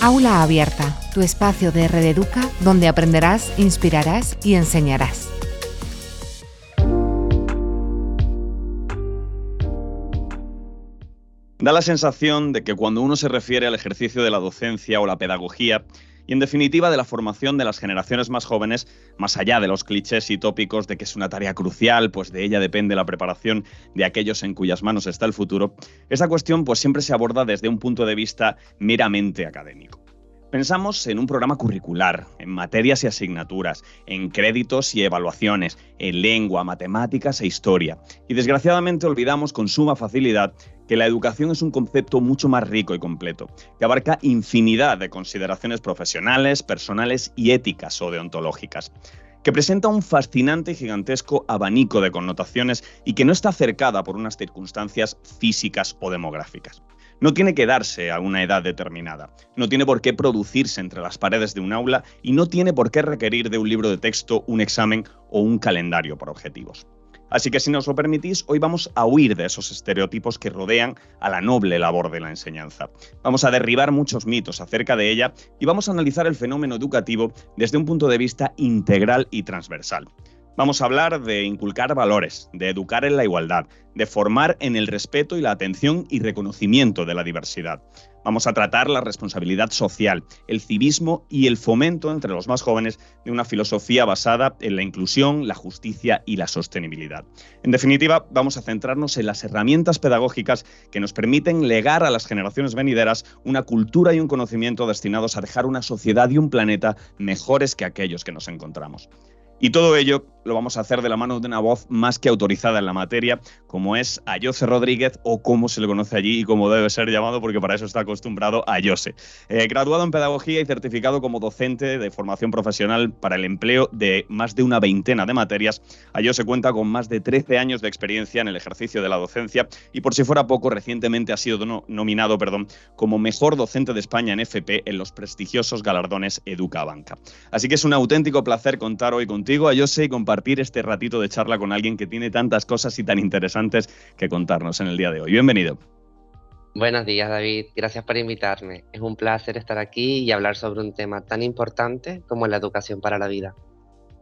Aula Abierta, tu espacio de Red Educa donde aprenderás, inspirarás y enseñarás. Da la sensación de que cuando uno se refiere al ejercicio de la docencia o la pedagogía, y en definitiva de la formación de las generaciones más jóvenes, más allá de los clichés y tópicos de que es una tarea crucial, pues de ella depende la preparación de aquellos en cuyas manos está el futuro, esa cuestión pues siempre se aborda desde un punto de vista meramente académico. Pensamos en un programa curricular, en materias y asignaturas, en créditos y evaluaciones, en lengua, matemáticas e historia. Y desgraciadamente olvidamos con suma facilidad que la educación es un concepto mucho más rico y completo, que abarca infinidad de consideraciones profesionales, personales y éticas o deontológicas que presenta un fascinante y gigantesco abanico de connotaciones y que no está cercada por unas circunstancias físicas o demográficas. No tiene que darse a una edad determinada, no tiene por qué producirse entre las paredes de un aula y no tiene por qué requerir de un libro de texto, un examen o un calendario por objetivos. Así que si nos lo permitís, hoy vamos a huir de esos estereotipos que rodean a la noble labor de la enseñanza. Vamos a derribar muchos mitos acerca de ella y vamos a analizar el fenómeno educativo desde un punto de vista integral y transversal. Vamos a hablar de inculcar valores, de educar en la igualdad, de formar en el respeto y la atención y reconocimiento de la diversidad. Vamos a tratar la responsabilidad social, el civismo y el fomento entre los más jóvenes de una filosofía basada en la inclusión, la justicia y la sostenibilidad. En definitiva, vamos a centrarnos en las herramientas pedagógicas que nos permiten legar a las generaciones venideras una cultura y un conocimiento destinados a dejar una sociedad y un planeta mejores que aquellos que nos encontramos. Y todo ello lo vamos a hacer de la mano de una voz más que autorizada en la materia, como es Ayose Rodríguez, o como se le conoce allí y como debe ser llamado, porque para eso está acostumbrado Ayose. Eh, graduado en Pedagogía y certificado como docente de formación profesional para el empleo de más de una veintena de materias, Ayose cuenta con más de 13 años de experiencia en el ejercicio de la docencia y, por si fuera poco, recientemente ha sido nominado perdón, como mejor docente de España en FP en los prestigiosos galardones Educa Banca. Así que es un auténtico placer contar hoy contigo, Ayose, y compartir este ratito de charla con alguien que tiene tantas cosas y tan interesantes que contarnos en el día de hoy. Bienvenido. Buenos días, David. Gracias por invitarme. Es un placer estar aquí y hablar sobre un tema tan importante como la educación para la vida.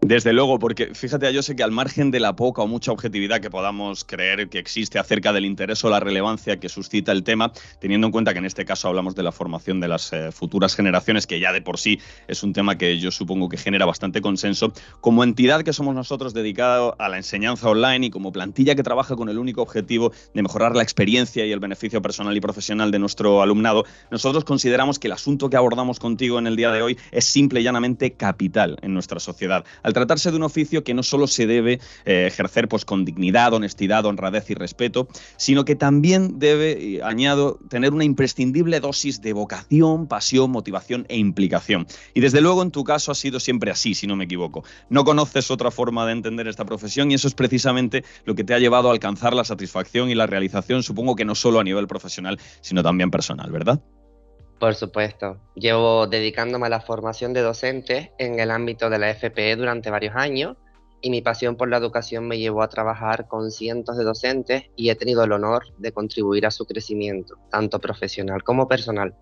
Desde luego, porque fíjate, yo sé que al margen de la poca o mucha objetividad que podamos creer que existe acerca del interés o la relevancia que suscita el tema, teniendo en cuenta que en este caso hablamos de la formación de las eh, futuras generaciones, que ya de por sí es un tema que yo supongo que genera bastante consenso, como entidad que somos nosotros dedicada a la enseñanza online y como plantilla que trabaja con el único objetivo de mejorar la experiencia y el beneficio personal y profesional de nuestro alumnado, nosotros consideramos que el asunto que abordamos contigo en el día de hoy es simple y llanamente capital en nuestra sociedad tratarse de un oficio que no solo se debe eh, ejercer pues, con dignidad, honestidad, honradez y respeto, sino que también debe, añado, tener una imprescindible dosis de vocación, pasión, motivación e implicación. Y desde luego en tu caso ha sido siempre así, si no me equivoco. No conoces otra forma de entender esta profesión y eso es precisamente lo que te ha llevado a alcanzar la satisfacción y la realización, supongo que no solo a nivel profesional, sino también personal, ¿verdad? Por supuesto. Llevo dedicándome a la formación de docentes en el ámbito de la FPE durante varios años y mi pasión por la educación me llevó a trabajar con cientos de docentes y he tenido el honor de contribuir a su crecimiento, tanto profesional como personal.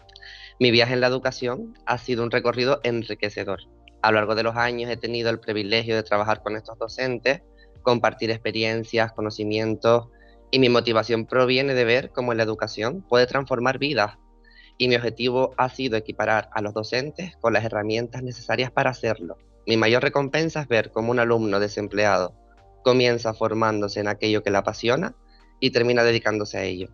Mi viaje en la educación ha sido un recorrido enriquecedor. A lo largo de los años he tenido el privilegio de trabajar con estos docentes, compartir experiencias, conocimientos y mi motivación proviene de ver cómo la educación puede transformar vidas y mi objetivo ha sido equiparar a los docentes con las herramientas necesarias para hacerlo. Mi mayor recompensa es ver cómo un alumno desempleado comienza formándose en aquello que le apasiona y termina dedicándose a ello.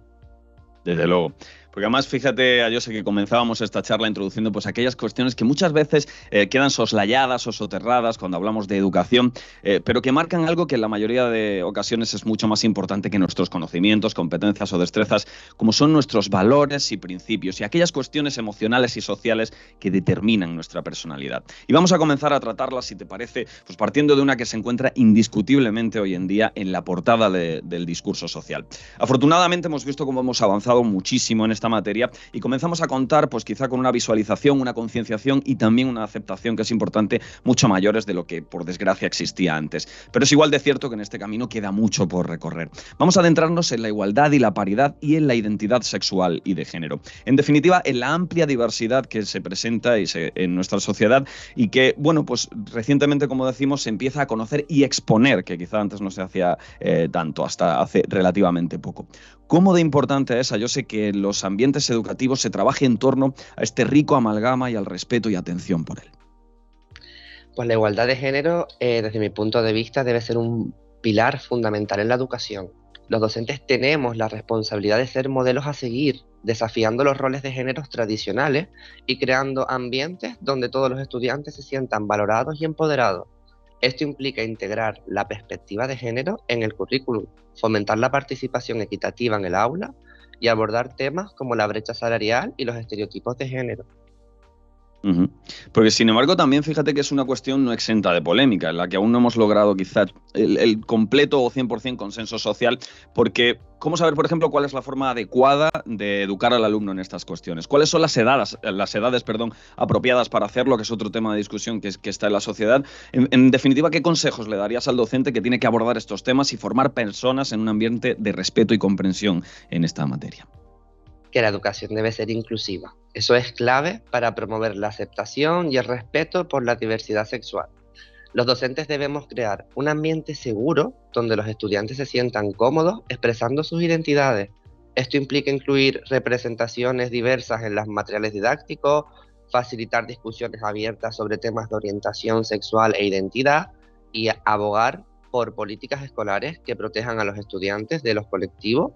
Desde luego. Porque además, fíjate, yo sé que comenzábamos esta charla introduciendo pues aquellas cuestiones que muchas veces eh, quedan soslayadas o soterradas cuando hablamos de educación, eh, pero que marcan algo que en la mayoría de ocasiones es mucho más importante que nuestros conocimientos, competencias o destrezas, como son nuestros valores y principios y aquellas cuestiones emocionales y sociales que determinan nuestra personalidad. Y vamos a comenzar a tratarlas, si te parece, pues partiendo de una que se encuentra indiscutiblemente hoy en día en la portada del discurso social. Afortunadamente hemos visto cómo hemos avanzado muchísimo en este esta materia y comenzamos a contar, pues quizá con una visualización, una concienciación y también una aceptación que es importante, mucho mayores de lo que por desgracia existía antes. Pero es igual de cierto que en este camino queda mucho por recorrer. Vamos a adentrarnos en la igualdad y la paridad y en la identidad sexual y de género. En definitiva, en la amplia diversidad que se presenta en nuestra sociedad y que, bueno, pues recientemente, como decimos, se empieza a conocer y exponer, que quizá antes no se hacía eh, tanto, hasta hace relativamente poco. ¿Cómo de importante es? Yo sé que los ambientes educativos se trabaje en torno a este rico amalgama y al respeto y atención por él. Pues la igualdad de género, eh, desde mi punto de vista, debe ser un pilar fundamental en la educación. Los docentes tenemos la responsabilidad de ser modelos a seguir, desafiando los roles de géneros tradicionales y creando ambientes donde todos los estudiantes se sientan valorados y empoderados. Esto implica integrar la perspectiva de género en el currículum, fomentar la participación equitativa en el aula y abordar temas como la brecha salarial y los estereotipos de género. Porque sin embargo también fíjate que es una cuestión no exenta de polémica, en la que aún no hemos logrado quizás el, completo o 100% consenso social, porque ¿cómo saber, por ejemplo, cuál es la forma adecuada de educar al alumno en estas cuestiones? ¿Cuáles son las edades, las edades perdón, apropiadas para hacerlo, que es otro tema de discusión que, que está en la sociedad? en definitiva, ¿qué consejos le darías al docente que tiene que abordar estos temas y formar personas en un ambiente de respeto y comprensión en esta materia? Que la educación debe ser inclusiva. Eso es clave para promover la aceptación y el respeto por la diversidad sexual. Los docentes debemos crear un ambiente seguro donde los estudiantes se sientan cómodos expresando sus identidades. Esto implica incluir representaciones diversas en los materiales didácticos, facilitar discusiones abiertas sobre temas de orientación sexual e identidad y abogar por políticas escolares que protejan a los estudiantes de los colectivos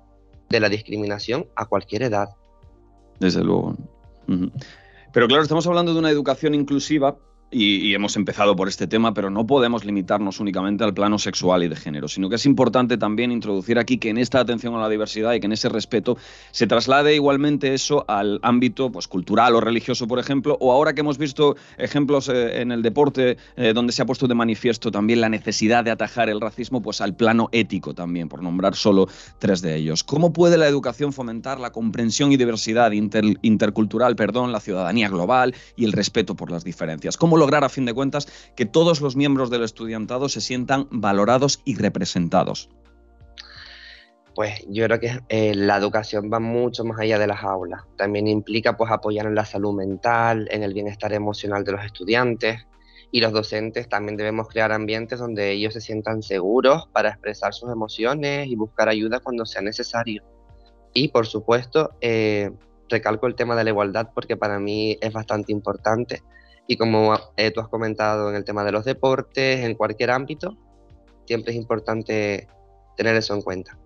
de la discriminación a cualquier edad. Desde luego. Pero claro, estamos hablando de una educación inclusiva y, hemos empezado por este tema, pero no podemos limitarnos únicamente al plano sexual y de género, sino que es importante también introducir aquí que en esta atención a la diversidad y que en ese respeto se traslade igualmente eso al ámbito pues, cultural o religioso, por ejemplo, o ahora que hemos visto ejemplos eh, en el deporte eh, donde se ha puesto de manifiesto también la necesidad de atajar el racismo, pues al plano ético también, por nombrar solo tres de ellos. ¿Cómo puede la educación fomentar la comprensión y diversidad intercultural, perdón, la ciudadanía global y el respeto por las diferencias? ¿Cómo lograr, a fin de cuentas, que todos los miembros del estudiantado se sientan valorados y representados? Pues yo creo que eh, la educación va mucho más allá de las aulas. También implica pues apoyar en la salud mental, en el bienestar emocional de los estudiantes y los docentes también debemos crear ambientes donde ellos se sientan seguros para expresar sus emociones y buscar ayuda cuando sea necesario. Y por supuesto, eh, recalco el tema de la igualdad porque para mí es bastante importante y como eh, tú has comentado en el tema de los deportes, en cualquier ámbito, siempre es importante tener eso en cuenta.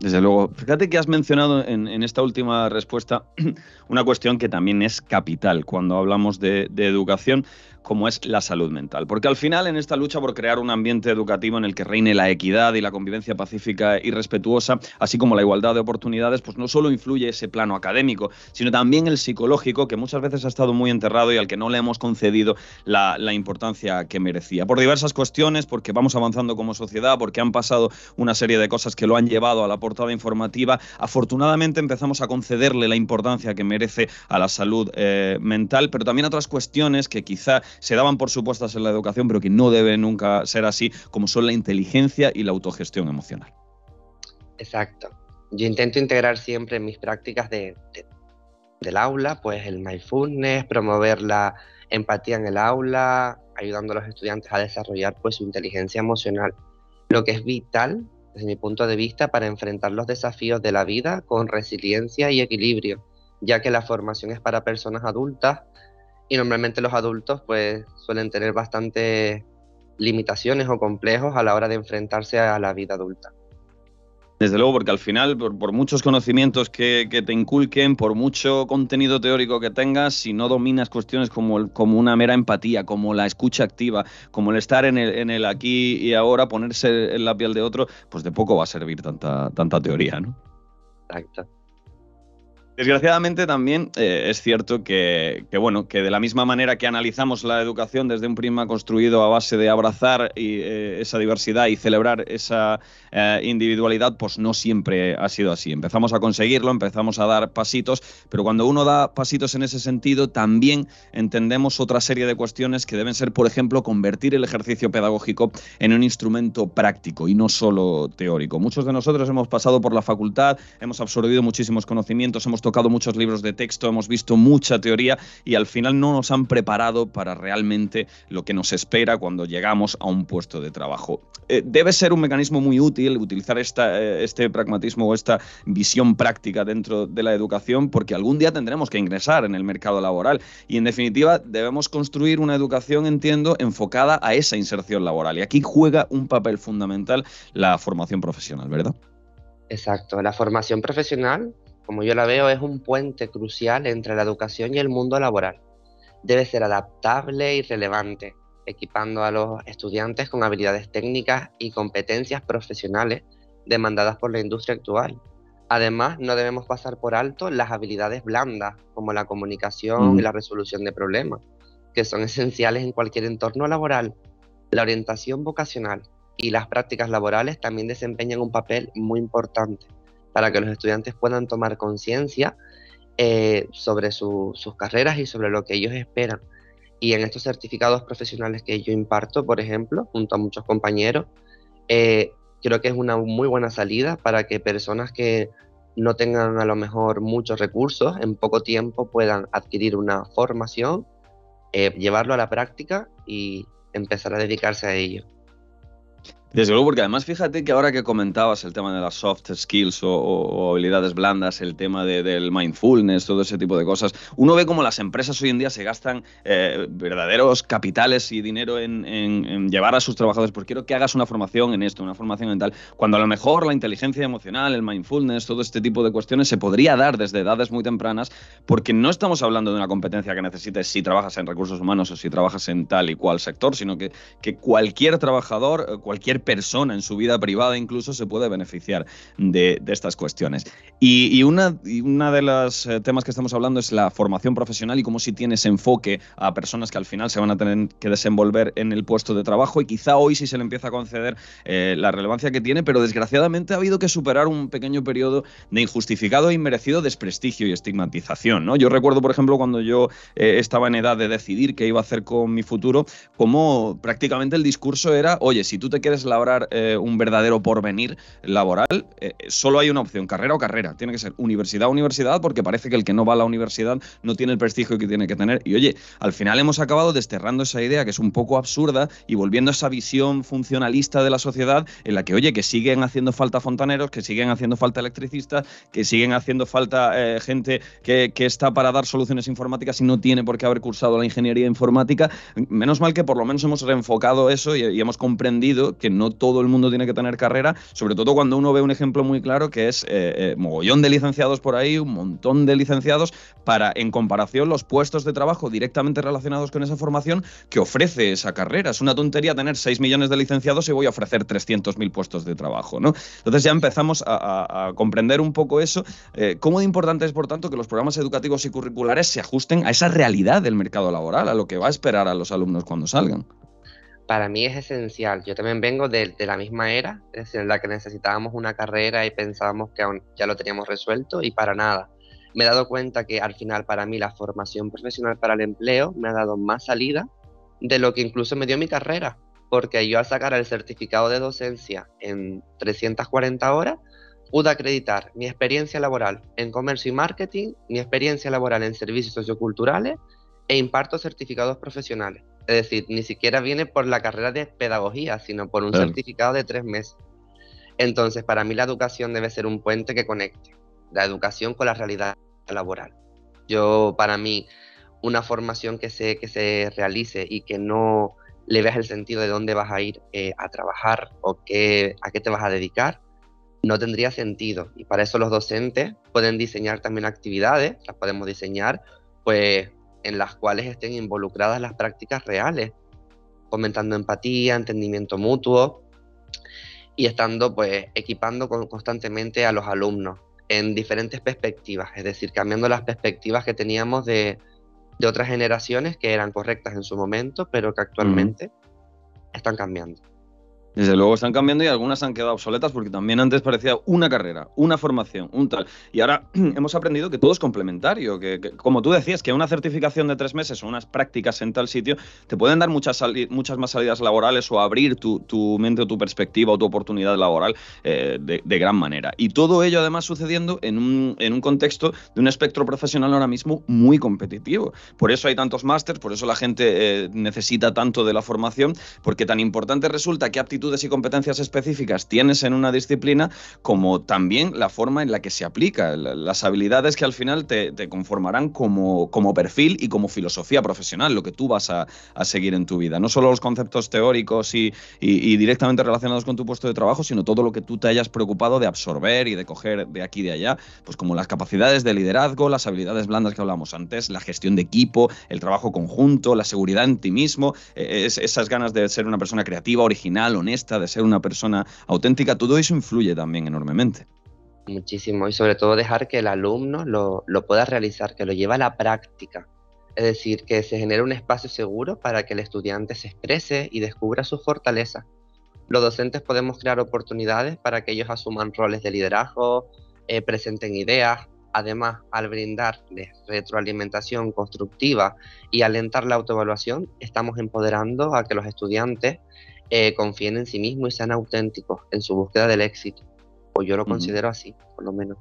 Desde luego. Fíjate que has mencionado en, esta última respuesta una cuestión que también es capital cuando hablamos de educación, como es la salud mental. Porque al final, en esta lucha por crear un ambiente educativo en el que reine la equidad y la convivencia pacífica y respetuosa, así como la igualdad de oportunidades, pues no solo influye ese plano académico, sino también el psicológico, que muchas veces ha estado muy enterrado y al que no le hemos concedido la, importancia que merecía. Por diversas cuestiones, porque vamos avanzando como sociedad, porque han pasado una serie de cosas que lo han llevado a la portada informativa, afortunadamente empezamos a concederle la importancia que merece a la salud eh, mental, pero también otras cuestiones que quizá se daban por supuestas en la educación, pero que no debe nunca ser así, como son la inteligencia y la autogestión emocional. Exacto. Yo intento integrar siempre en mis prácticas de, del aula, pues el mindfulness, promover la empatía en el aula, ayudando a los estudiantes a desarrollar pues su inteligencia emocional, lo que es vital desde mi punto de vista para enfrentar los desafíos de la vida con resiliencia y equilibrio, ya que la formación es para personas adultas y normalmente los adultos pues suelen tener bastantes limitaciones o complejos a la hora de enfrentarse a la vida adulta. Desde luego, porque al final, por, muchos conocimientos que, te inculquen, por mucho contenido teórico que tengas, si no dominas cuestiones como, como una mera empatía, como la escucha activa, como el estar en el, en el aquí y ahora, ponerse en la piel de otro, pues de poco va a servir tanta, tanta teoría, ¿no? Exacto. Desgraciadamente también eh, es cierto que, bueno, que de la misma manera que analizamos la educación desde un prisma construido a base de abrazar eh, esa diversidad y celebrar esa eh, individualidad, pues no siempre ha sido así. Empezamos a conseguirlo, empezamos a dar pasitos, pero cuando uno da pasitos en ese sentido, también entendemos otra serie de cuestiones que deben ser, por ejemplo, convertir el ejercicio pedagógico en un instrumento práctico y no solo teórico. Muchos de nosotros hemos pasado por la facultad, hemos absorbido muchísimos conocimientos, hemos tocado muchos libros de texto, hemos visto mucha teoría y al final no nos han preparado para realmente lo que nos espera cuando llegamos a un puesto de trabajo. Eh, debe ser un mecanismo muy útil utilizar eh, este pragmatismo o esta visión práctica dentro de la educación porque algún día tendremos que ingresar en el mercado laboral y en definitiva debemos construir una educación, entiendo, enfocada a esa inserción laboral y aquí juega un papel fundamental la formación profesional, ¿verdad? Exacto, la formación profesional como yo la veo, es un puente crucial entre la educación y el mundo laboral. Debe ser adaptable y relevante, equipando a los estudiantes con habilidades técnicas y competencias profesionales demandadas por la industria actual. Además, no debemos pasar por alto las habilidades blandas, como la comunicación y mm. la resolución de problemas, que son esenciales en cualquier entorno laboral. La orientación vocacional y las prácticas laborales también desempeñan un papel muy importante para que los estudiantes puedan tomar conciencia eh, sobre sus carreras y sobre lo que ellos esperan. Y en estos certificados profesionales que yo imparto, por ejemplo, junto a muchos compañeros, eh, creo que es una muy buena salida para que personas que no tengan a lo mejor muchos recursos, en poco tiempo puedan adquirir una formación, eh, llevarlo a la práctica y empezar a dedicarse a ello. Desde luego, porque además fíjate que ahora que comentabas el tema de las soft skills o, habilidades blandas, el tema del mindfulness, todo ese tipo de cosas, uno ve como las empresas hoy en día se gastan eh, verdaderos capitales y dinero en, llevar a sus trabajadores, porque quiero que hagas una formación en esto, una formación en tal, cuando a lo mejor la inteligencia emocional, el mindfulness, todo este tipo de cuestiones se podría dar desde edades muy tempranas, porque no estamos hablando de una competencia que necesites si trabajas en recursos humanos o si trabajas en tal y cual sector, sino que, que cualquier trabajador, eh, persona en su vida privada incluso se puede beneficiar de, estas cuestiones. Y, y de los eh, temas que estamos hablando es la formación profesional y cómo si tienes enfoque a personas que al final se van a tener que desenvolver en el puesto de trabajo y quizá hoy sí se le empieza a conceder eh, la relevancia que tiene, pero desgraciadamente ha habido que superar un pequeño periodo de injustificado e inmerecido desprestigio y estigmatización. ¿no? Yo recuerdo, por ejemplo, cuando yo eh, estaba en edad de decidir qué iba a hacer con mi futuro, cómo prácticamente el discurso era, oye, si tú te quieres labrar eh, un verdadero porvenir laboral, eh, solo hay una opción, carrera o carrera. Tiene que ser universidad o universidad, porque parece que el que no va a la universidad no tiene el prestigio que tiene que tener. Y oye, al final hemos acabado desterrando esa idea que es un poco absurda y volviendo a esa visión funcionalista de la sociedad en la que, oye, que siguen haciendo falta fontaneros, que siguen haciendo falta electricistas, que siguen haciendo falta eh, gente que, está para dar soluciones informáticas y no tiene por qué haber cursado la ingeniería informática. Menos mal que por lo menos hemos reenfocado eso y hemos comprendido que no todo el mundo tiene que tener carrera, sobre todo cuando uno ve un ejemplo muy claro que es eh, eh, mogollón de licenciados por ahí, un montón de licenciados, para en comparación los puestos de trabajo directamente relacionados con esa formación que ofrece esa carrera. Es una tontería tener 6 millones de licenciados y voy a ofrecer 300.000 puestos de trabajo. ¿no? Entonces ya empezamos a, comprender un poco eso. Eh, ¿Cómo de importante es, por tanto, que los programas educativos y curriculares se ajusten a esa realidad del mercado laboral, a lo que va a esperar a los alumnos cuando salgan? Para mí es esencial. Yo también vengo de, la misma era, es decir, en la que necesitábamos una carrera y pensábamos que ya lo teníamos resuelto y para nada. Me he dado cuenta que al final para mí la formación profesional para el empleo me ha dado más salida de lo que incluso me dio mi carrera, porque yo al sacar el certificado de docencia en 340 horas, pude acreditar mi experiencia laboral en comercio y marketing, mi experiencia laboral en servicios socioculturales e imparto certificados profesionales. Es decir, ni siquiera viene por la carrera de pedagogía, sino por un certificado de tres meses. Entonces, para mí la educación debe ser un puente que conecte la educación con la realidad laboral. Yo, para mí, una formación que se, que se realice y que no le veas el sentido de dónde vas a ir eh, a trabajar o qué, a qué te vas a dedicar, no tendría sentido. Y para eso los docentes pueden diseñar también actividades, las podemos diseñar, pues en las cuales estén involucradas las prácticas reales, fomentando empatía, entendimiento mutuo y estando pues equipando constantemente a los alumnos. en diferentes perspectivas, es decir, cambiando las perspectivas que teníamos de, de otras generaciones que eran correctas en su momento, pero que actualmente están cambiando. Desde luego están cambiando y algunas han quedado obsoletas porque también antes parecía una carrera, una formación, un tal. Y ahora hemos aprendido que todo es complementario, que, como tú decías, que una certificación de tres meses o unas prácticas en tal sitio te pueden dar muchas, muchas más salidas laborales o abrir tu, mente o tu perspectiva o tu oportunidad laboral eh, de, gran manera. Y todo ello además sucediendo en un, contexto de un espectro profesional ahora mismo muy competitivo. Por eso hay tantos másters, por eso la gente eh, necesita tanto de la formación, porque tan importante resulta que aptitud y competencias específicas tienes en una disciplina, como también la forma en la que se aplica, las habilidades que al final te, conformarán como, como, perfil y como filosofía profesional, lo que tú vas a, seguir en tu vida. No solo los conceptos teóricos y, directamente relacionados con tu puesto de trabajo, sino todo lo que tú te hayas preocupado de absorber y de coger de aquí y de allá, pues como las capacidades de liderazgo, las habilidades blandas que hablábamos antes, la gestión de equipo, el trabajo conjunto, la seguridad en ti mismo, e, esas ganas de ser una persona creativa, original, honesta de ser una persona auténtica, todo eso influye también enormemente. Muchísimo, y sobre todo dejar que el alumno lo, lo pueda realizar, que lo lleve a la práctica. Es decir, que se genere un espacio seguro para que el estudiante se exprese y descubra su fortaleza. Los docentes podemos crear oportunidades para que ellos asuman roles de liderazgo, eh, presenten ideas. Además, al brindarles retroalimentación constructiva y alentar la autoevaluación, estamos empoderando a que los estudiantes eh, confíen en sí mismos y sean auténticos en su búsqueda del éxito. O yo lo considero así, por lo menos.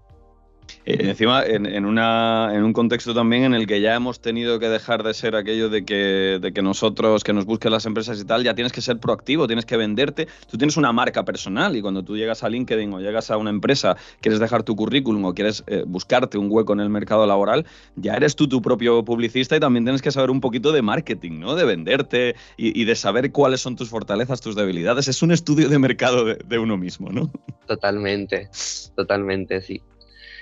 Eh, encima, en, una, un contexto también en el que ya hemos tenido que dejar de ser aquello de que, de que nosotros, que nos busquen las empresas y tal, ya tienes que ser proactivo, tienes que venderte. Tú tienes una marca personal y cuando tú llegas a LinkedIn o llegas a una empresa, quieres dejar tu currículum o quieres eh, buscarte un hueco en el mercado laboral, ya eres tú tu propio publicista y también tienes que saber un poquito de marketing, ¿no? De venderte y, de saber cuáles son tus fortalezas, tus debilidades. Es un estudio de mercado de, de uno mismo, ¿no? Totalmente, totalmente, sí.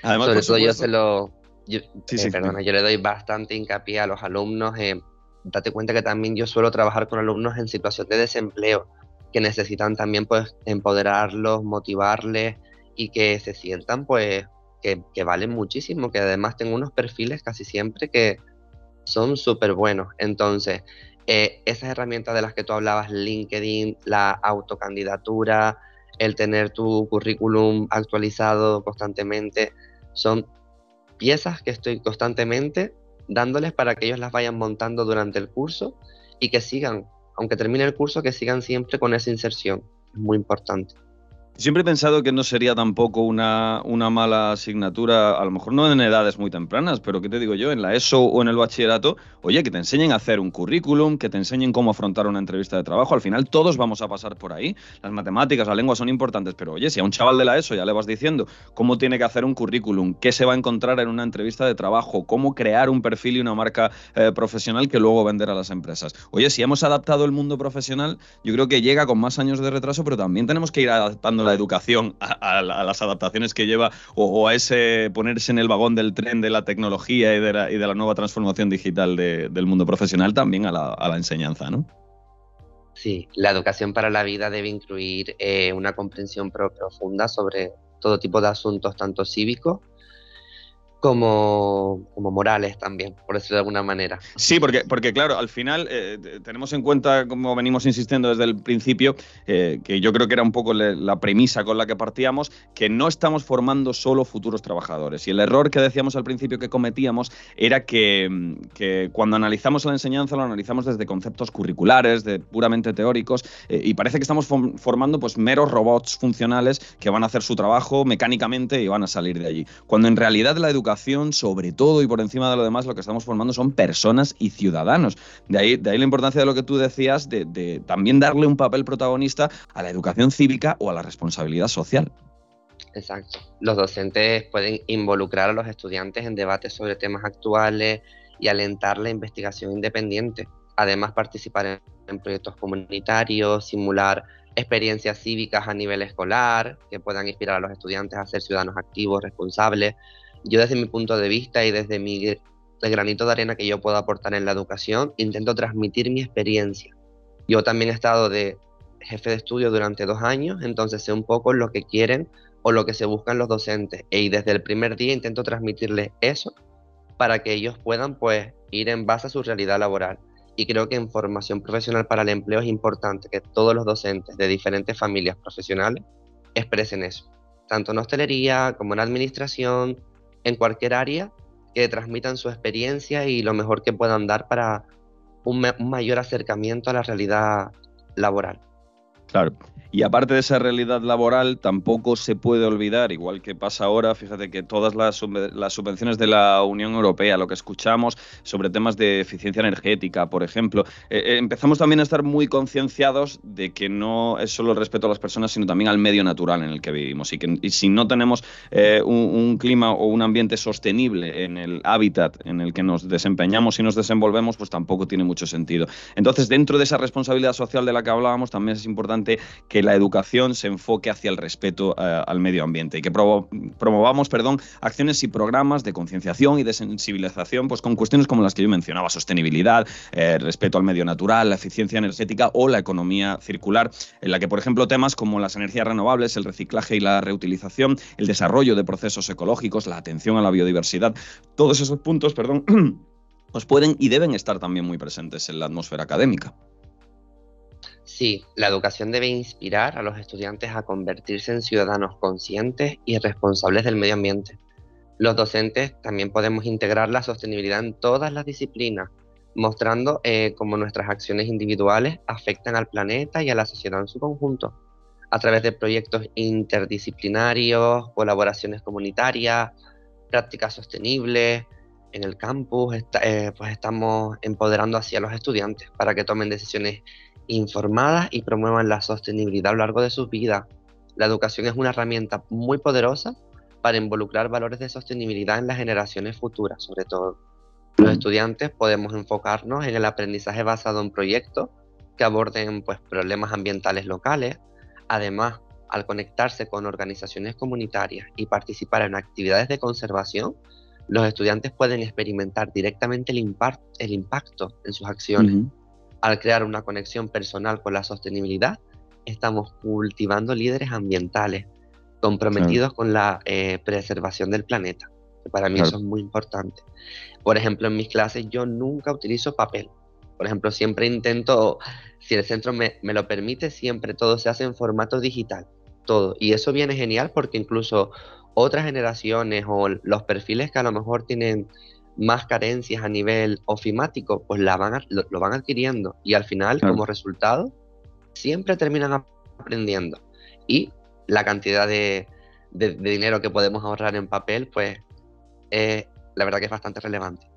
Sobre todo yo se lo... Yo, eh, perdona, yo le doy bastante hincapié a los alumnos. Eh, date cuenta que también yo suelo trabajar con alumnos en situación de desempleo, que necesitan también pues empoderarlos, motivarles y que se sientan pues que, que valen muchísimo, que además tengo unos perfiles casi siempre que son súper buenos. Entonces, eh, esas herramientas de las que tú hablabas, LinkedIn, la autocandidatura, el tener tu currículum actualizado constantemente, son piezas que estoy constantemente dándoles para que ellos las vayan montando durante el curso y que sigan, aunque termine el curso, que sigan siempre con esa inserción. Es muy importante. Siempre he pensado que no sería tampoco una, una, mala asignatura, a lo mejor no en edades muy tempranas, pero ¿qué te digo yo? En la ESO o en el bachillerato, oye, que te enseñen a hacer un currículum, que te enseñen cómo afrontar una entrevista de trabajo. Al final todos vamos a pasar por ahí. Las matemáticas, la lengua son importantes, pero oye, si a un chaval de la ESO ya le vas diciendo cómo tiene que hacer un currículum, qué se va a encontrar en una entrevista de trabajo, cómo crear un perfil y una marca eh, profesional que luego vender a las empresas. Oye, si hemos adaptado el mundo profesional, yo creo que llega con más años de retraso, pero también tenemos que ir adaptando la educación a, las adaptaciones que lleva o, a ese ponerse en el vagón del tren de la tecnología y de la, nueva transformación digital del mundo profesional también a la, enseñanza, ¿no? Sí, la educación para la vida debe incluir eh, una comprensión profunda sobre todo tipo de asuntos, tanto cívicos como, como morales también, por decirlo de alguna manera. Sí, porque, porque claro, al final eh, tenemos en cuenta, como venimos insistiendo desde el principio, eh, que yo creo que era un poco la premisa con la que partíamos, que no estamos formando solo futuros trabajadores. Y el error que decíamos al principio que cometíamos era que, que cuando analizamos la enseñanza lo analizamos desde conceptos curriculares, de puramente teóricos, eh, y parece que estamos formando pues meros robots funcionales que van a hacer su trabajo mecánicamente y van a salir de allí. Cuando en realidad la educación sobre todo y por encima de lo demás, lo que estamos formando son personas y ciudadanos. De ahí, de ahí la importancia de lo que tú decías, de, también darle un papel protagonista a la educación cívica o a la responsabilidad social. Exacto. Los docentes pueden involucrar a los estudiantes en debates sobre temas actuales y alentar la investigación independiente. Además, participar en proyectos comunitarios, simular experiencias cívicas a nivel escolar que puedan inspirar a los estudiantes a ser ciudadanos activos, responsables, yo desde mi punto de vista y desde mi el granito de arena que yo puedo aportar en la educación, intento transmitir mi experiencia. Yo también he estado de jefe de estudio durante dos años, entonces sé un poco lo que quieren o lo que se buscan los docentes. Y desde el primer día intento transmitirles eso para que ellos puedan pues ir en base a su realidad laboral. Y creo que en formación profesional para el empleo es importante que todos los docentes de diferentes familias profesionales expresen eso, tanto en hostelería como en administración, en cualquier área, que transmitan su experiencia y lo mejor que puedan dar para un, mayor acercamiento a la realidad laboral. Claro. Y aparte de esa realidad laboral, tampoco se puede olvidar, igual que pasa ahora, fíjate que todas las, subvenciones de la Unión Europea, lo que escuchamos sobre temas de eficiencia energética, por ejemplo, eh, eh, empezamos también a estar muy concienciados de que no es solo el respeto a las personas, sino también al medio natural en el que vivimos. Y que si no tenemos eh, un, clima o un ambiente sostenible en el hábitat en el que nos desempeñamos y nos desenvolvemos, pues tampoco tiene mucho sentido. Entonces, dentro de esa responsabilidad social de la que hablábamos, también es importante que la educación se enfoque hacia el respeto eh, al medio ambiente y que promovamos perdón, acciones y programas de concienciación y de sensibilización pues, con cuestiones como las que yo mencionaba, sostenibilidad, eh, respeto al medio natural, la eficiencia energética o la economía circular, en la que, por ejemplo, temas como las energías renovables, el reciclaje y la reutilización, el desarrollo de procesos ecológicos, la atención a la biodiversidad, todos esos puntos, perdón, pues pueden y deben estar también muy presentes en la atmósfera académica. Sí, la educación debe inspirar a los estudiantes a convertirse en ciudadanos conscientes y responsables del medio ambiente. Los docentes también podemos integrar la sostenibilidad en todas las disciplinas, mostrando eh, cómo nuestras acciones individuales afectan al planeta y a la sociedad en su conjunto, a través de proyectos interdisciplinarios, colaboraciones comunitarias, prácticas sostenibles. En el campus eh, pues estamos empoderando hacia los estudiantes para que tomen decisiones informadas y promuevan la sostenibilidad a lo largo de sus vidas. La educación es una herramienta muy poderosa para involucrar valores de sostenibilidad en las generaciones futuras, sobre todo. Los estudiantes podemos enfocarnos en el aprendizaje basado en proyectos que aborden pues, problemas ambientales locales. Además, al conectarse con organizaciones comunitarias y participar en actividades de conservación, los estudiantes pueden experimentar directamente el, impacto en sus acciones. Al crear una conexión personal con la sostenibilidad, estamos cultivando líderes ambientales comprometidos con la eh, preservación del planeta. para mí eso es muy importante. Por ejemplo, en mis clases yo nunca utilizo papel. Por ejemplo, siempre intento, si el centro me, me lo permite, siempre todo se hace en formato digital. Todo. Y eso viene genial porque incluso otras generaciones o los perfiles que a lo mejor tienen más carencias a nivel ofimático, pues la van lo, van adquiriendo y al final, como resultado, siempre terminan aprendiendo. Y la cantidad de, dinero que podemos ahorrar en papel, pues la verdad que es bastante relevante.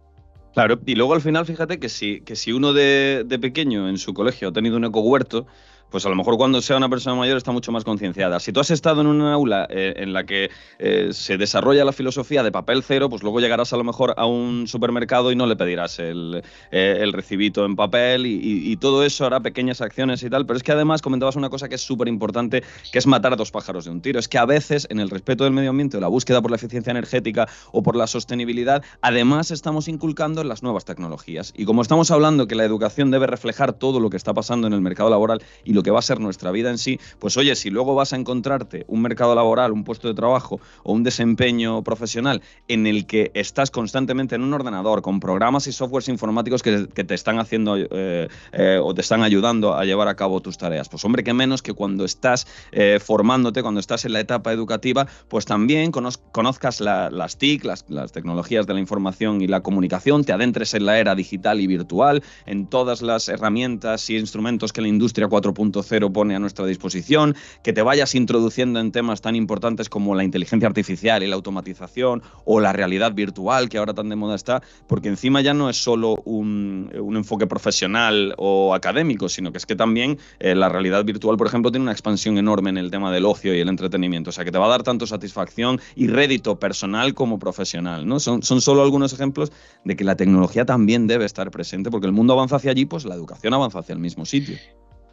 Claro, y luego al final, fíjate que si, que si uno de, de pequeño en su colegio ha tenido un ecohuerto, pues a lo mejor cuando sea una persona mayor está mucho más concienciada. Si tú has estado en una aula eh, en la que eh, se desarrolla la filosofía de papel cero, pues luego llegarás a lo mejor a un supermercado y no le pedirás el, eh, el recibito en papel y, todo eso hará pequeñas acciones y tal. Pero es que además comentabas una cosa que es súper importante, que es matar a dos pájaros de un tiro. Es que a veces en el respeto del medio ambiente la búsqueda por la eficiencia energética o por la sostenibilidad, además estamos inculcando las nuevas tecnologías. Y como estamos hablando que la educación debe reflejar todo lo que está pasando en el mercado laboral y lo que va a ser nuestra vida en sí, pues oye, si luego vas a encontrarte un mercado laboral, un puesto de trabajo o un desempeño profesional en el que estás constantemente en un ordenador con programas y softwares informáticos que, te están haciendo eh, eh, o te están ayudando a llevar a cabo tus tareas, pues hombre, que menos que cuando estás eh, formándote, cuando estás en la etapa educativa, pues también conozcas las TIC, las, las tecnologías de la información y la comunicación, te adentres en la era digital y virtual, en todas las herramientas y instrumentos que la industria 4.0 pone a nuestra disposición, que te vayas introduciendo en temas tan importantes como la inteligencia artificial y la automatización o la realidad virtual, que ahora tan de moda está, porque encima ya no es solo un, enfoque profesional o académico, sino que es que también eh, la realidad virtual, por ejemplo, tiene una expansión enorme en el tema del ocio y el entretenimiento, o sea, que te va a dar tanto satisfacción y rédito personal como profesional, ¿no? Son, son solo algunos ejemplos de que la tecnología también debe estar presente, porque el mundo avanza hacia allí, pues la educación avanza hacia el mismo sitio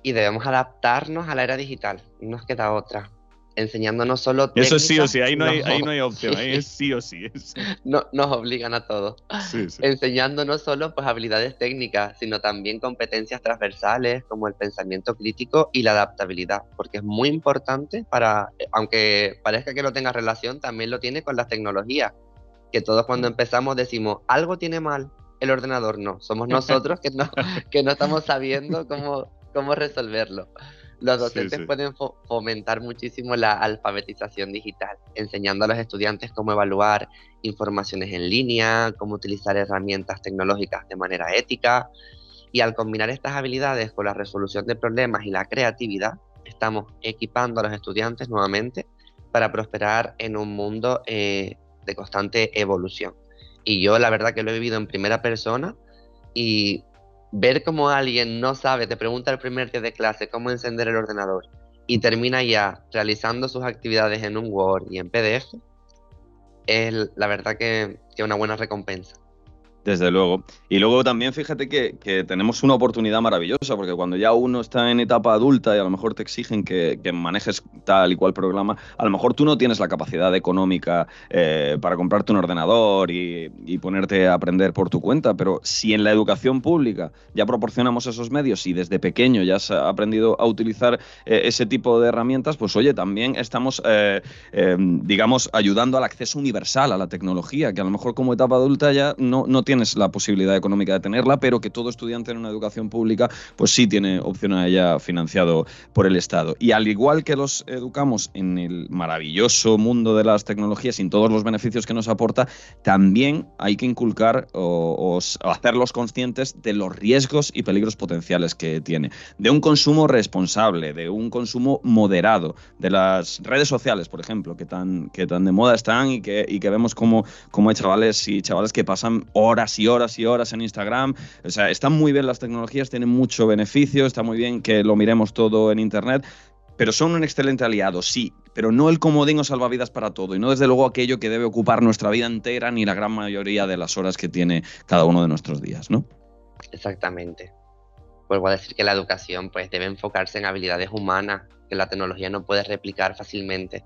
y debemos adaptarnos a la era digital, no nos queda otra. enseñando no solo Eso sí o sí, ahí no, hay, ahí no hay opción, ahí es sí o sí. No, nos obligan a todos. Sí, enseñando no solo pues, habilidades técnicas, sino también competencias transversales como el pensamiento crítico y la adaptabilidad, porque es muy importante para, aunque parezca que no tenga relación, también lo tiene con las tecnologías, que todos cuando empezamos decimos, algo tiene mal, el ordenador no, somos nosotros que no, que no estamos sabiendo cómo, cómo resolverlo. Los docentes pueden fomentar muchísimo la alfabetización digital, enseñando a los estudiantes cómo evaluar informaciones en línea, cómo utilizar herramientas tecnológicas de manera ética. Y al combinar estas habilidades con la resolución de problemas y la creatividad, estamos equipando a los estudiantes nuevamente para prosperar en un mundo eh, de constante evolución. Y yo la verdad que lo he vivido en primera persona y ver cómo alguien no sabe, te pregunta el primer día de clase cómo encender el ordenador y termina ya realizando sus actividades en un Word y en PDF, es la verdad que, que una buena recompensa. Desde luego. Y luego también fíjate que, tenemos una oportunidad maravillosa, porque cuando ya uno está en etapa adulta y a lo mejor te exigen que, manejes tal y cual programa, a lo mejor tú no tienes la capacidad económica eh, para comprarte un ordenador y, ponerte a aprender por tu cuenta, pero si en la educación pública ya proporcionamos esos medios y desde pequeño ya has aprendido a utilizar eh, ese tipo de herramientas, pues oye, también estamos, eh, digamos, ayudando al acceso universal a la tecnología, que a lo mejor como etapa adulta ya no, no tienes la posibilidad económica de tenerla, pero que todo estudiante en una educación pública, pues sí tiene opción a ella financiado por el Estado. Y al igual que los educamos en el maravilloso mundo de las tecnologías, sin todos los beneficios que nos aporta, también hay que inculcar o, hacerlos conscientes de los riesgos y peligros potenciales que tiene, de un consumo responsable, de un consumo moderado, de las redes sociales, por ejemplo, que tan, que tan de moda están y que, y que vemos como, como hay chavales y chavales que pasan horas y horas y horas en Instagram. O sea, están muy bien las tecnologías, tienen mucho beneficio, está muy bien que lo miremos todo en Internet, pero son un excelente aliado, sí, pero no el comodín o salvavidas para todo, y no desde luego aquello que debe ocupar nuestra vida entera ni la gran mayoría de las horas que tiene cada uno de nuestros días, ¿no? Exactamente. Vuelvo a decir que la educación pues, debe enfocarse en habilidades humanas que la tecnología no puede replicar fácilmente.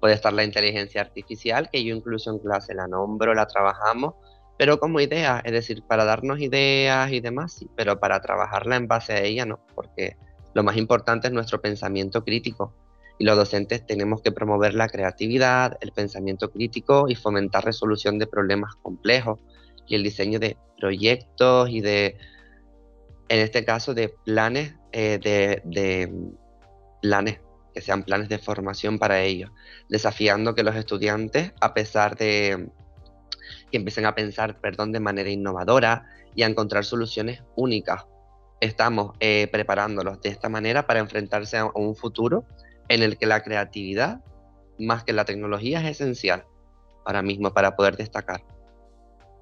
Puede estar la inteligencia artificial, que yo incluso en clase la nombro, la trabajamos, pero como idea, es decir, para darnos ideas y demás, sí, pero para trabajarla en base a ella no, porque lo más importante es nuestro pensamiento crítico y los docentes tenemos que promover la creatividad, el pensamiento crítico y fomentar resolución de problemas complejos y el diseño de proyectos y de, en este caso, de planes, eh, de, de planes que sean planes de formación para ellos, desafiando que los estudiantes, a pesar de, que empiecen a pensar, perdón, de manera innovadora y a encontrar soluciones únicas. Estamos eh, preparándolos de esta manera para enfrentarse a un futuro en el que la creatividad, más que la tecnología, es esencial ahora mismo para poder destacar.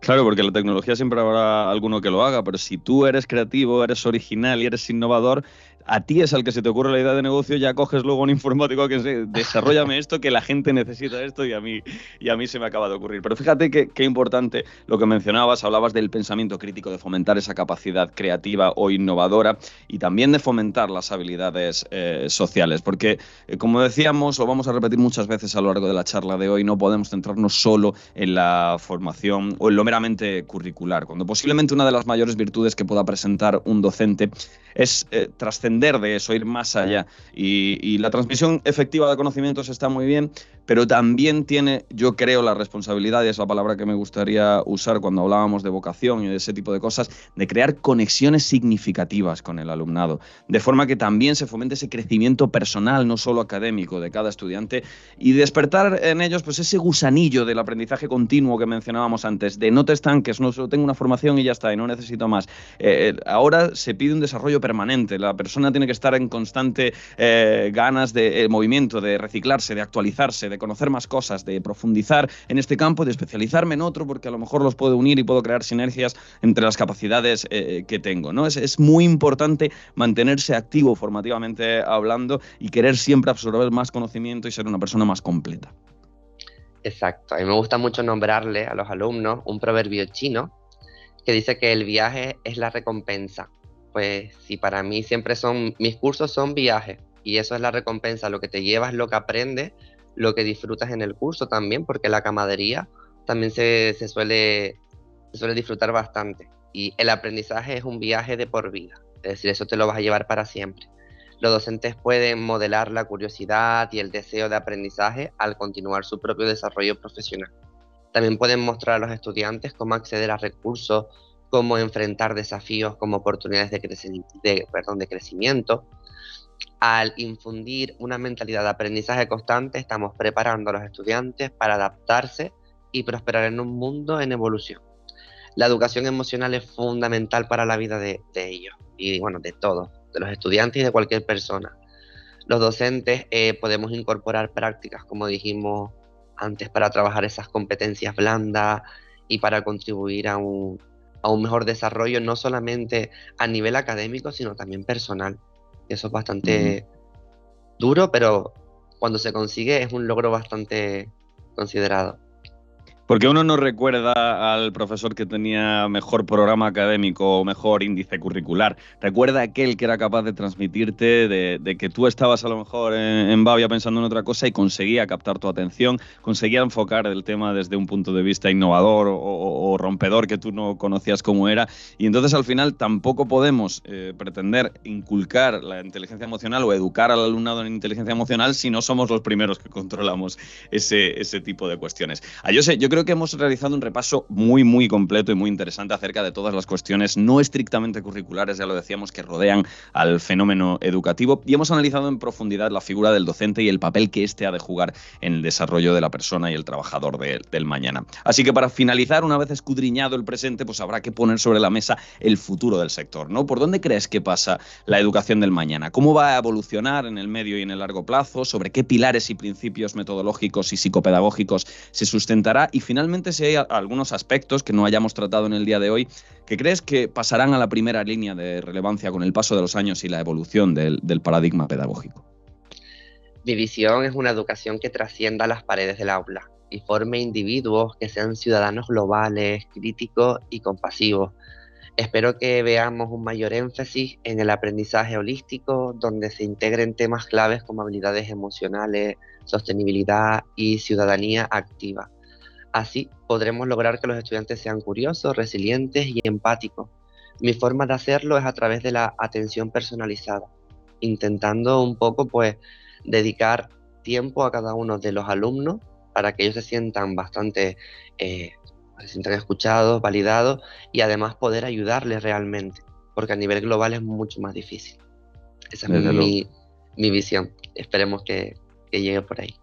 Claro, porque la tecnología siempre habrá alguno que lo haga, pero si tú eres creativo, eres original y eres innovador, a ti es al que se te ocurre la idea de negocio, ya coges luego un informático que se desarrollame esto, que la gente necesita esto y a mí, y a mí se me acaba de ocurrir. Pero fíjate qué importante lo que mencionabas, hablabas del pensamiento crítico, de fomentar esa capacidad creativa o innovadora y también de fomentar las habilidades eh, sociales, porque eh, como decíamos, lo vamos a repetir muchas veces a lo largo de la charla de hoy, no podemos centrarnos solo en la formación o en lo meramente curricular, cuando posiblemente una de las mayores virtudes que pueda presentar un docente es eh, trascender de eso, ir más allá. Y, la transmisión efectiva de conocimientos está muy bien, pero también tiene, yo creo, la responsabilidad, y es la palabra que me gustaría usar cuando hablábamos de vocación y de ese tipo de cosas, de crear conexiones significativas con el alumnado, de forma que también se fomente ese crecimiento personal, no solo académico, de cada estudiante, y despertar en ellos pues ese gusanillo del aprendizaje continuo que mencionábamos antes, de no te estanques, no solo tengo una formación y ya está, y no necesito más. Eh, ahora se pide un desarrollo permanente, la persona tiene que estar en constante eh, ganas de eh, movimiento, de reciclarse, de actualizarse, de conocer más cosas, de profundizar en este campo, de especializarme en otro, porque a lo mejor los puedo unir y puedo crear sinergias entre las capacidades eh, que tengo. ¿no? Es, es muy importante mantenerse activo formativamente hablando y querer siempre absorber más conocimiento y ser una persona más completa. Exacto. A mí me gusta mucho nombrarle a los alumnos un proverbio chino que dice que el viaje es la recompensa pues si para mí siempre son, mis cursos son viajes, Y eso es la recompensa, lo que te llevas, lo que aprendes, lo que disfrutas en el curso también, porque la camadería también se, suele, se suele disfrutar bastante. Y el aprendizaje es un viaje de por vida, es decir, eso te lo vas a llevar para siempre. Los docentes pueden modelar la curiosidad y el deseo de aprendizaje al continuar su propio desarrollo profesional. También pueden mostrar a los estudiantes cómo acceder a recursos, cómo enfrentar desafíos como oportunidades de, de, perdón, de crecimiento. Al infundir una mentalidad de aprendizaje constante, estamos preparando a los estudiantes para adaptarse y prosperar en un mundo en evolución. La educación emocional es fundamental para la vida de, ellos y bueno, de todos, de los estudiantes y de cualquier persona. Los docentes eh, podemos incorporar prácticas, como dijimos antes, para trabajar esas competencias blandas y para contribuir a un, a un mejor desarrollo, no solamente a nivel académico, sino también personal. Eso es bastante duro, pero cuando se consigue es un logro bastante considerado. Porque uno no recuerda al profesor que tenía mejor programa académico o mejor índice curricular. Recuerda aquel que era capaz de transmitirte de, que tú estabas a lo mejor en, en, Bavia pensando en otra cosa y conseguía captar tu atención, conseguía enfocar el tema desde un punto de vista innovador o, rompedor que tú no conocías cómo era. Y entonces al final tampoco podemos eh, pretender inculcar la inteligencia emocional o educar al alumnado en inteligencia emocional si no somos los primeros que controlamos ese, ese tipo de cuestiones. Ah, yo sé, yo creo que hemos realizado un repaso muy, muy completo y muy interesante acerca de todas las cuestiones no estrictamente curriculares, ya lo decíamos, que rodean al fenómeno educativo y hemos analizado en profundidad la figura del docente y el papel que éste ha de jugar en el desarrollo de la persona y el trabajador del mañana. Así que para finalizar, una vez escudriñado el presente, pues habrá que poner sobre la mesa el futuro del sector, ¿no? ¿Por dónde crees que pasa la educación del mañana? ¿Cómo va a evolucionar en el medio y en el largo plazo? ¿Sobre qué pilares y principios metodológicos y psicopedagógicos se sustentará? Y finalmente, si hay algunos aspectos que no hayamos tratado en el día de hoy, que crees que pasarán a la primera línea de relevancia con el paso de los años y la evolución del, paradigma pedagógico. Mi visión es una educación que trascienda las paredes del aula y forme individuos que sean ciudadanos globales, críticos y compasivos. Espero que veamos un mayor énfasis en el aprendizaje holístico, donde se integren temas claves como habilidades emocionales, sostenibilidad y ciudadanía activa. Así podremos lograr que los estudiantes sean curiosos, resilientes y empáticos. Mi forma de hacerlo es a través de la atención personalizada, intentando un poco pues dedicar tiempo a cada uno de los alumnos para que ellos se sientan bastante, eh, se sientan escuchados, validados y además poder ayudarles realmente, porque a nivel global es mucho más difícil. Esa es mi, visión. Esperemos que llegue por ahí.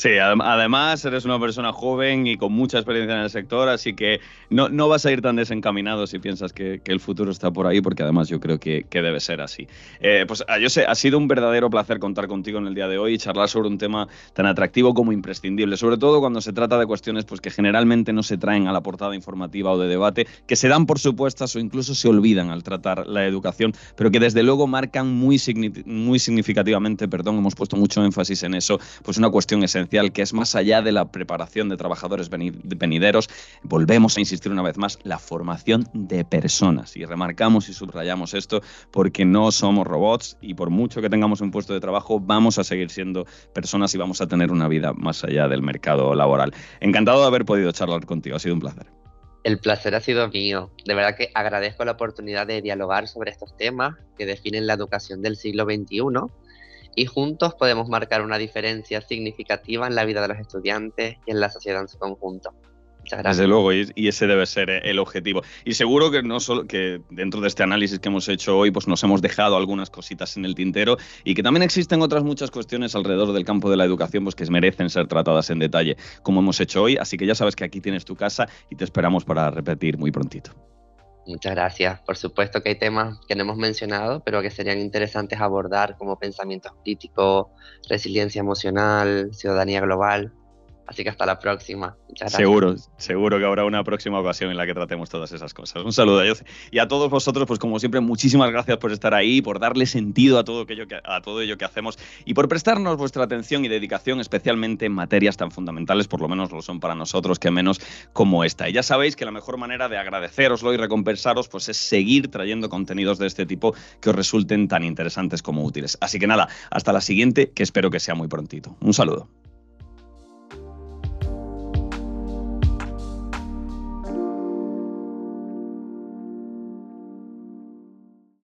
Sí, además eres una persona joven y con mucha experiencia en el sector, así que no, no vas a ir tan desencaminado si piensas que, el futuro está por ahí, porque además yo creo que, debe ser así. Eh, pues ah, yo sé, ha sido un verdadero placer contar contigo en el día de hoy y charlar sobre un tema tan atractivo como imprescindible, sobre todo cuando se trata de cuestiones pues, que generalmente no se traen a la portada informativa o de debate, que se dan por supuestas o incluso se olvidan al tratar la educación, pero que desde luego marcan muy, muy significativamente, perdón, hemos puesto mucho énfasis en eso, pues una cuestión esencial que es más allá de la preparación de trabajadores venideros, volvemos a insistir una vez más, la formación de personas. Y remarcamos y subrayamos esto porque no somos robots y por mucho que tengamos un puesto de trabajo, vamos a seguir siendo personas y vamos a tener una vida más allá del mercado laboral. Encantado de haber podido charlar contigo, ha sido un placer. El placer ha sido mío. De verdad que agradezco la oportunidad de dialogar sobre estos temas que definen la educación del siglo XXI y juntos podemos marcar una diferencia significativa en la vida de los estudiantes y en la sociedad en su conjunto. Desde luego, y, ese debe ser el objetivo. Y seguro que no solo que dentro de este análisis que hemos hecho hoy, pues nos hemos dejado algunas cositas en el tintero y que también existen otras muchas cuestiones alrededor del campo de la educación, pues que merecen ser tratadas en detalle, como hemos hecho hoy. Así que ya sabes que aquí tienes tu casa y te esperamos para repetir muy prontito. Muchas gracias. Por supuesto que hay temas que no hemos mencionado, pero que serían interesantes abordar como pensamiento crítico, resiliencia emocional, ciudadanía global. Así que hasta la próxima. Seguro, seguro que habrá una próxima ocasión en la que tratemos todas esas cosas. Un saludo, Jose. Y a todos vosotros, pues como siempre, muchísimas gracias por estar ahí, por darle sentido a todo, a todo ello que hacemos y por prestarnos vuestra atención y dedicación, especialmente en materias tan fundamentales, por lo menos lo son para nosotros, que menos como esta. Y ya sabéis que la mejor manera de agradeceroslo y recompensaros pues es seguir trayendo contenidos de este tipo que os resulten tan interesantes como útiles. Así que nada, hasta la siguiente, que espero que sea muy prontito. Un saludo.